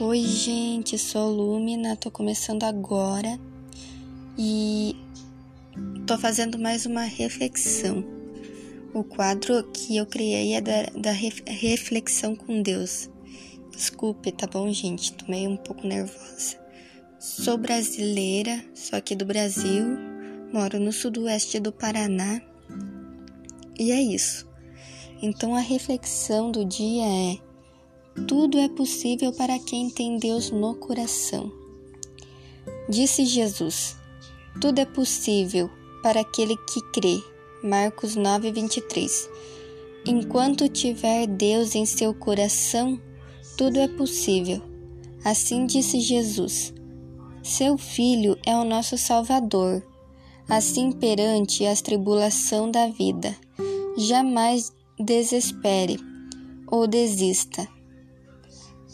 Oi, gente, sou Lumina, tô começando agora e tô fazendo mais uma reflexão. O quadro que eu criei é da, da reflexão com Deus. Desculpe, tá bom, gente? Tô meio um pouco nervosa. Sou brasileira, sou aqui do Brasil, moro no sudoeste do Paraná. E é isso. Então a reflexão do dia é tudo é possível para quem tem Deus no coração. Disse Jesus: Tudo é possível para aquele que crê. Marcos 9:23. Enquanto tiver Deus em seu coração, tudo é possível. Assim disse Jesus: Seu filho é o nosso Salvador. Assim perante as tribulação da vida, jamais desespere ou desista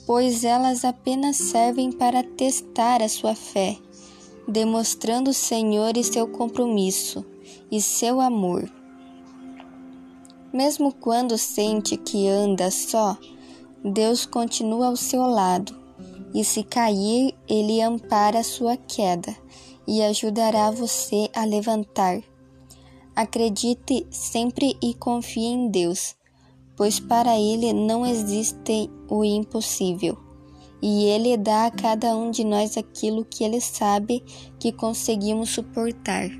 pois elas apenas servem para testar a sua fé, demonstrando o Senhor e seu compromisso e seu amor. Mesmo quando sente que anda só, Deus continua ao seu lado, e se cair, Ele ampara a sua queda e ajudará você a levantar. Acredite sempre e confie em Deus pois para ele não existe o impossível. E ele dá a cada um de nós aquilo que ele sabe que conseguimos suportar.